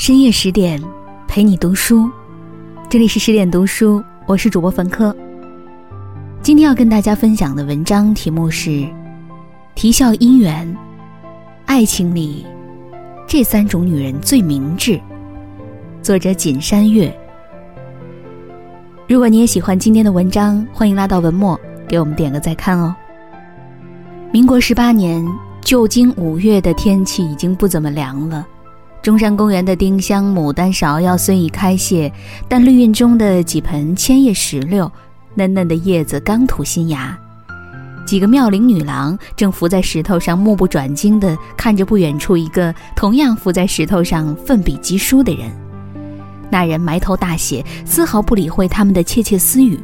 深夜十点，陪你读书。这里是十点读书，我是主播冯科。今天要跟大家分享的文章题目是《啼笑姻缘》，爱情里这三种女人最明智。作者锦山月。如果你也喜欢今天的文章，欢迎拉到文末给我们点个再看哦。民国十八年，旧经五月的天气已经不怎么凉了。中山公园的丁香、牡丹、芍药虽已开谢，但绿荫中的几盆千叶石榴，嫩嫩的叶子刚吐新芽。几个妙龄女郎正伏在石头上，目不转睛地看着不远处一个同样伏在石头上奋笔疾书的人。那人埋头大写，丝毫不理会他们的窃窃私语。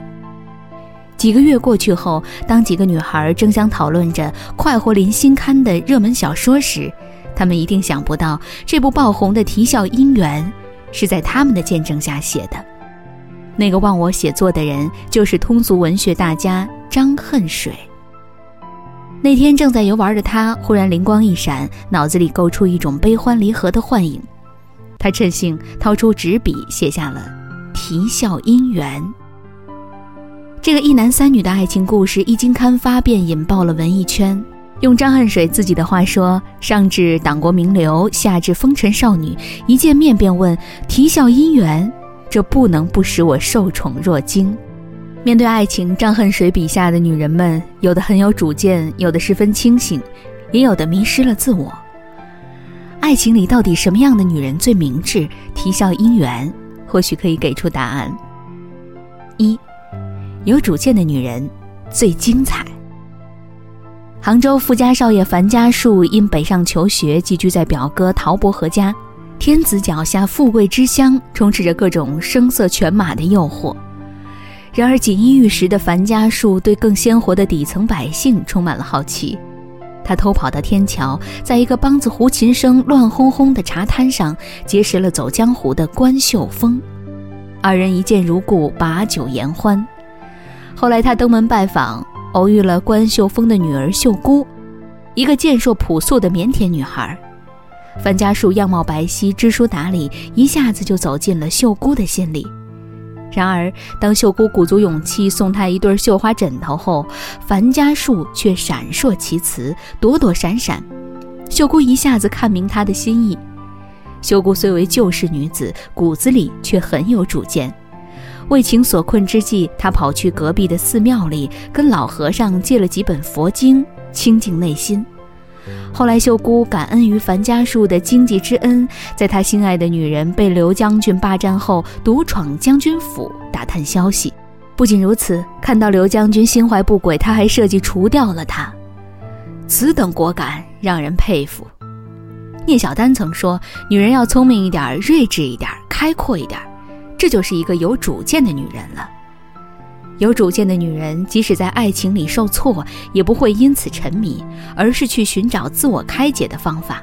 几个月过去后，当几个女孩争相讨论着《快活林》新刊的热门小说时，他们一定想不到，这部爆红的《啼笑姻缘》是在他们的见证下写的。那个忘我写作的人，就是通俗文学大家张恨水。那天正在游玩的他，忽然灵光一闪，脑子里构出一种悲欢离合的幻影。他趁兴掏出纸笔，写下了《啼笑姻缘》。这个一男三女的爱情故事一经刊发，便引爆了文艺圈。用张恨水自己的话说：“上至党国名流，下至风尘少女，一见面便问啼笑姻缘，这不能不使我受宠若惊。”面对爱情，张恨水笔下的女人们，有的很有主见，有的十分清醒，也有的迷失了自我。爱情里到底什么样的女人最明智？啼笑姻缘或许可以给出答案。一，有主见的女人最精彩。杭州富家少爷樊家树因北上求学，寄居在表哥陶伯和家。天子脚下，富贵之乡，充斥着各种声色犬马的诱惑。然而锦衣玉食的樊家树对更鲜活的底层百姓充满了好奇。他偷跑到天桥，在一个梆子胡琴声乱哄哄的茶摊上，结识了走江湖的关秀峰。二人一见如故，把酒言欢。后来他登门拜访。偶遇了关秀峰的女儿秀姑，一个健硕朴素的腼腆女孩。樊家树样貌白皙，知书达理，一下子就走进了秀姑的心里。然而，当秀姑鼓足勇气送他一对绣花枕头后，樊家树却闪烁其词，躲躲闪闪。秀姑一下子看明他的心意。秀姑虽为旧式女子，骨子里却很有主见。为情所困之际，他跑去隔壁的寺庙里，跟老和尚借了几本佛经，清净内心。后来，秀姑感恩于樊家树的经济之恩，在他心爱的女人被刘将军霸占后，独闯将军府打探消息。不仅如此，看到刘将军心怀不轨，他还设计除掉了他。此等果敢，让人佩服。聂小丹曾说：“女人要聪明一点，睿智一点，开阔一点。”这就是一个有主见的女人了。有主见的女人，即使在爱情里受挫，也不会因此沉迷，而是去寻找自我开解的方法。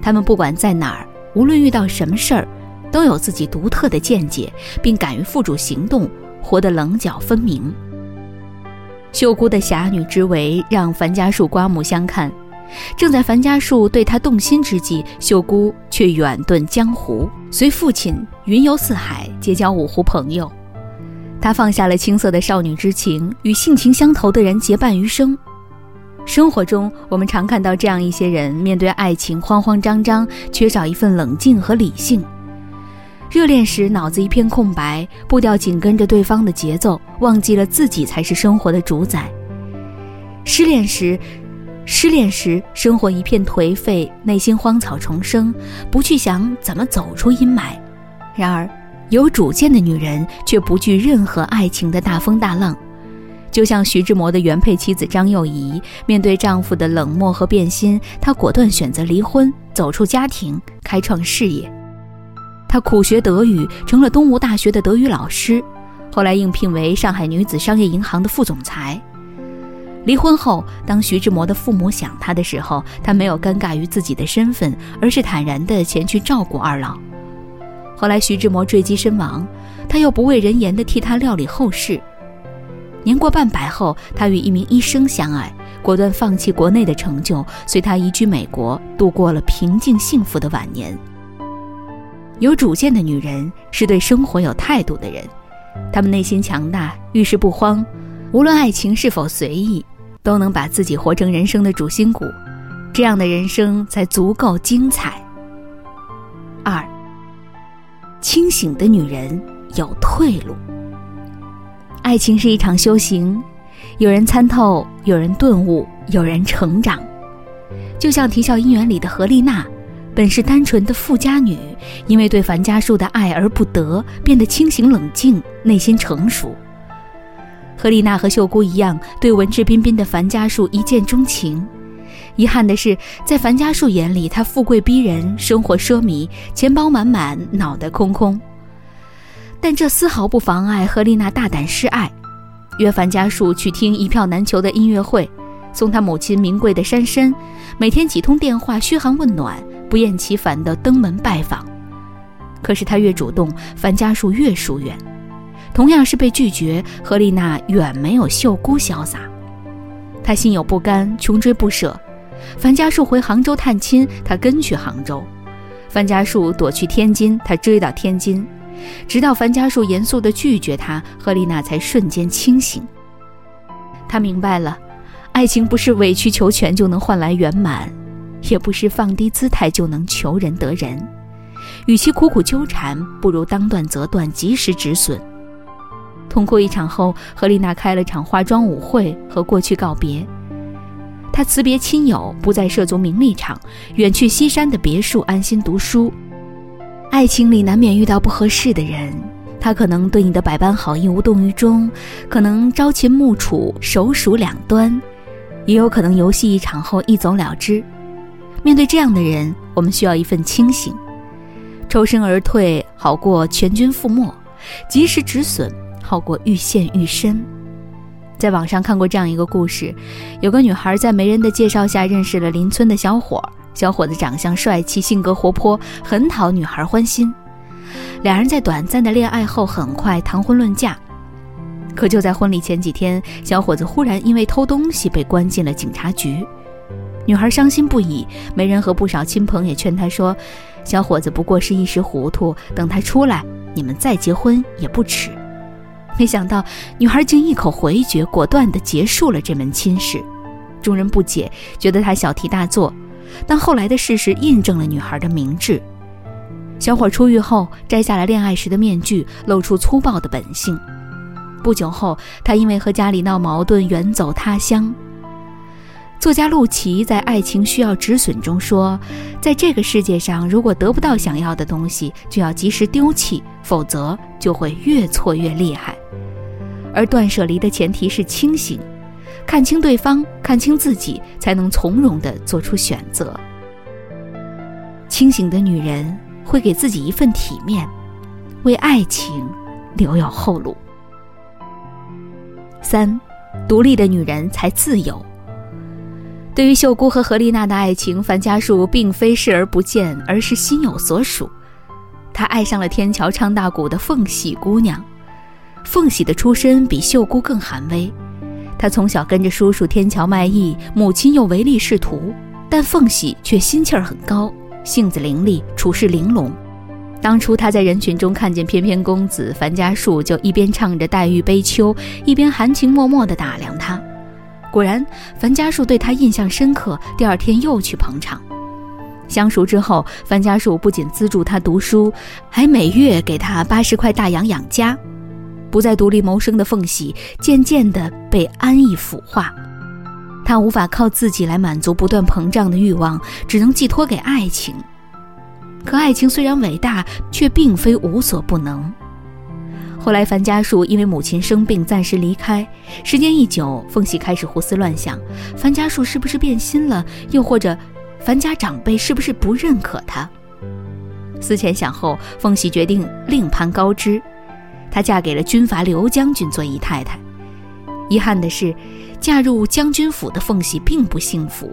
她们不管在哪儿，无论遇到什么事儿，都有自己独特的见解，并敢于付诸行动，活得棱角分明。秀姑的侠女之为让樊家树刮目相看。正在樊家树对他动心之际，秀姑却远遁江湖，随父亲云游四海，结交五湖朋友。他放下了青涩的少女之情，与性情相投的人结伴余生。生活中，我们常看到这样一些人，面对爱情慌慌张张，缺少一份冷静和理性。热恋时脑子一片空白，步调紧跟着对方的节奏，忘记了自己才是生活的主宰。失恋时。失恋时，生活一片颓废，内心荒草丛生，不去想怎么走出阴霾。然而，有主见的女人却不惧任何爱情的大风大浪。就像徐志摩的原配妻子张幼仪，面对丈夫的冷漠和变心，她果断选择离婚，走出家庭，开创事业。她苦学德语，成了东吴大学的德语老师，后来应聘为上海女子商业银行的副总裁。离婚后，当徐志摩的父母想他的时候，他没有尴尬于自己的身份，而是坦然地前去照顾二老。后来徐志摩坠机身亡，他又不畏人言地替他料理后事。年过半百后，他与一名医生相爱，果断放弃国内的成就，随他移居美国，度过了平静幸福的晚年。有主见的女人是对生活有态度的人，她们内心强大，遇事不慌，无论爱情是否随意，都能把自己活成人生的主心骨，这样的人生才足够精彩。二，清醒的女人有退路。爱情是一场修行，有人参透，有人顿悟，有人成长。就像《啼笑姻缘》里的何丽娜。本是单纯的富家女，因为对樊家树的爱而不得，变得清醒冷静，内心成熟。何丽娜和秀姑一样，对文质彬彬的樊家树一见钟情。遗憾的是，在樊家树眼里，他富贵逼人，生活奢靡，钱包满满，脑袋空空。但这丝毫不妨碍何丽娜大胆示爱，约樊家树去听一票难求的音乐会，送他母亲名贵的山参，每天几通电话嘘寒问暖。不厌其烦地登门拜访，可是他越主动，樊家树越疏远。同样是被拒绝，何丽娜远没有秀姑潇洒。她心有不甘，穷追不舍。樊家树回杭州探亲，他跟去杭州；樊家树躲去天津，他追到天津。直到樊家树严肃地拒绝他，何丽娜才瞬间清醒。她明白了，爱情不是委曲求全就能换来圆满。也不是放低姿态就能求人得人，与其苦苦纠缠，不如当断则断，及时止损。痛哭一场后，何丽娜开了场化妆舞会，和过去告别。他辞别亲友，不再涉足名利场，远去西山的别墅，安心读书。爱情里难免遇到不合适的人，他可能对你的百般好意无动于衷，可能朝秦暮楚，手鼠两端，也有可能游戏一场后一走了之。面对这样的人，我们需要一份清醒，抽身而退好过全军覆没，及时止损好过愈陷愈深。在网上看过这样一个故事，有个女孩在媒人的介绍下认识了邻村的小伙，小伙子长相帅气，性格活泼，很讨女孩欢心。两人在短暂的恋爱后，很快谈婚论嫁。可就在婚礼前几天，小伙子忽然因为偷东西被关进了警察局。女孩伤心不已，媒人和不少亲朋也劝她说：“小伙子不过是一时糊涂，等他出来，你们再结婚也不迟。”没想到，女孩竟一口回绝，果断地结束了这门亲事。众人不解，觉得她小题大做，但后来的事实印证了女孩的明智。小伙出狱后，摘下了恋爱时的面具，露出粗暴的本性。不久后，他因为和家里闹矛盾，远走他乡。作家陆琪在《爱情需要止损》中说：“在这个世界上，如果得不到想要的东西，就要及时丢弃，否则就会越错越厉害。而断舍离的前提是清醒，看清对方，看清自己，才能从容地做出选择。清醒的女人会给自己一份体面，为爱情留有后路。三，独立的女人才自由。”对于秀姑和何丽娜的爱情，樊家树并非视而不见，而是心有所属。他爱上了天桥唱大鼓的凤喜姑娘。凤喜的出身比秀姑更寒微，她从小跟着叔叔天桥卖艺，母亲又唯利是图，但凤喜却心气儿很高，性子伶俐，处事玲珑。当初她在人群中看见翩翩公子樊家树，就一边唱着黛玉悲秋，一边含情脉脉地打量他。果然，樊家树对他印象深刻。第二天又去捧场。相熟之后，樊家树不仅资助他读书，还每月给他八十块大洋养家。不再独立谋生的凤喜，渐渐地被安逸腐化。他无法靠自己来满足不断膨胀的欲望，只能寄托给爱情。可爱情虽然伟大，却并非无所不能。后来，樊家树因为母亲生病暂时离开。时间一久，凤喜开始胡思乱想：樊家树是不是变心了？又或者，樊家长辈是不是不认可他？思前想后，凤喜决定另攀高枝。她嫁给了军阀刘将军做姨太太。遗憾的是，嫁入将军府的凤喜并不幸福。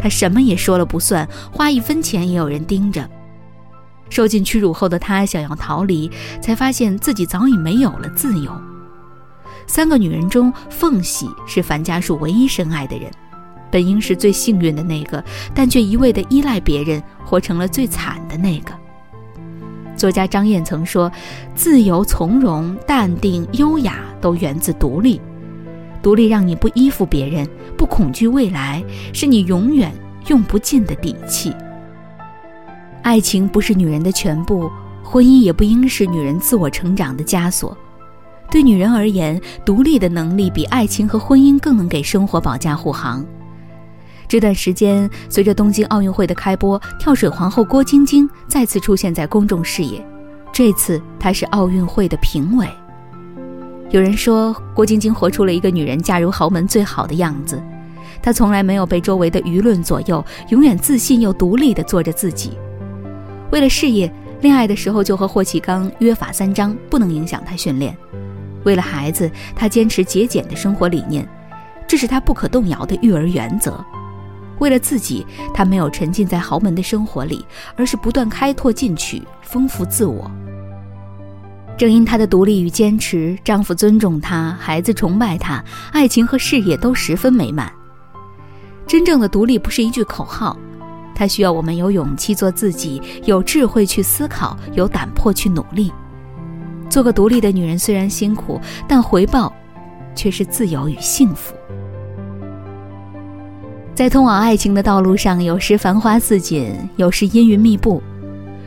她什么也说了不算，花一分钱也有人盯着。受尽屈辱后的她想要逃离，才发现自己早已没有了自由。三个女人中，凤喜是樊家树唯一深爱的人，本应是最幸运的那个，但却一味的依赖别人，活成了最惨的那个。作家张燕曾说：“自由、从容、淡定、优雅，都源自独立。独立让你不依附别人，不恐惧未来，是你永远用不尽的底气。爱情不是女人的全部，婚姻也不应是女人自我成长的枷锁。对女人而言，独立的能力比爱情和婚姻更能给生活保驾护航。”这段时间，随着东京奥运会的开播，跳水皇后郭晶晶再次出现在公众视野。这次，她是奥运会的评委。有人说，郭晶晶活出了一个女人嫁入豪门最好的样子。她从来没有被周围的舆论左右，永远自信又独立地做着自己。为了事业，恋爱的时候就和霍启刚约法三章，不能影响他训练。为了孩子，她坚持节俭的生活理念，这是她不可动摇的育儿原则。为了自己，她没有沉浸在豪门的生活里，而是不断开拓进取，丰富自我。正因她的独立与坚持，丈夫尊重她，孩子崇拜她，爱情和事业都十分美满。真正的独立不是一句口号，它需要我们有勇气做自己，有智慧去思考，有胆魄去努力。做个独立的女人虽然辛苦，但回报却是自由与幸福。在通往爱情的道路上，有时繁花似锦，有时阴云密布。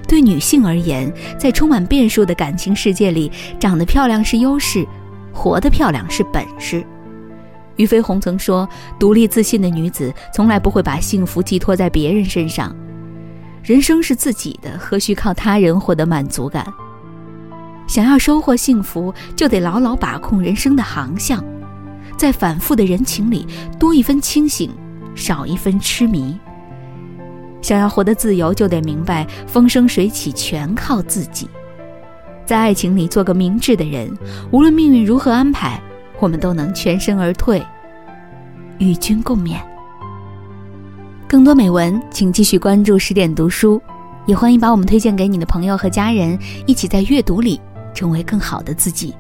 对女性而言，在充满变数的感情世界里，长得漂亮是优势，活得漂亮是本事。俞飞鸿曾说：“独立自信的女子，从来不会把幸福寄托在别人身上。人生是自己的，何须靠他人获得满足感？想要收获幸福，就得牢牢把控人生的航向，在反复的人情里，多一分清醒。”少一分痴迷。想要活得自由，就得明白风生水起全靠自己。在爱情里做个明智的人，无论命运如何安排，我们都能全身而退，与君共勉。更多美文，请继续关注十点读书，也欢迎把我们推荐给你的朋友和家人，一起在阅读里成为更好的自己。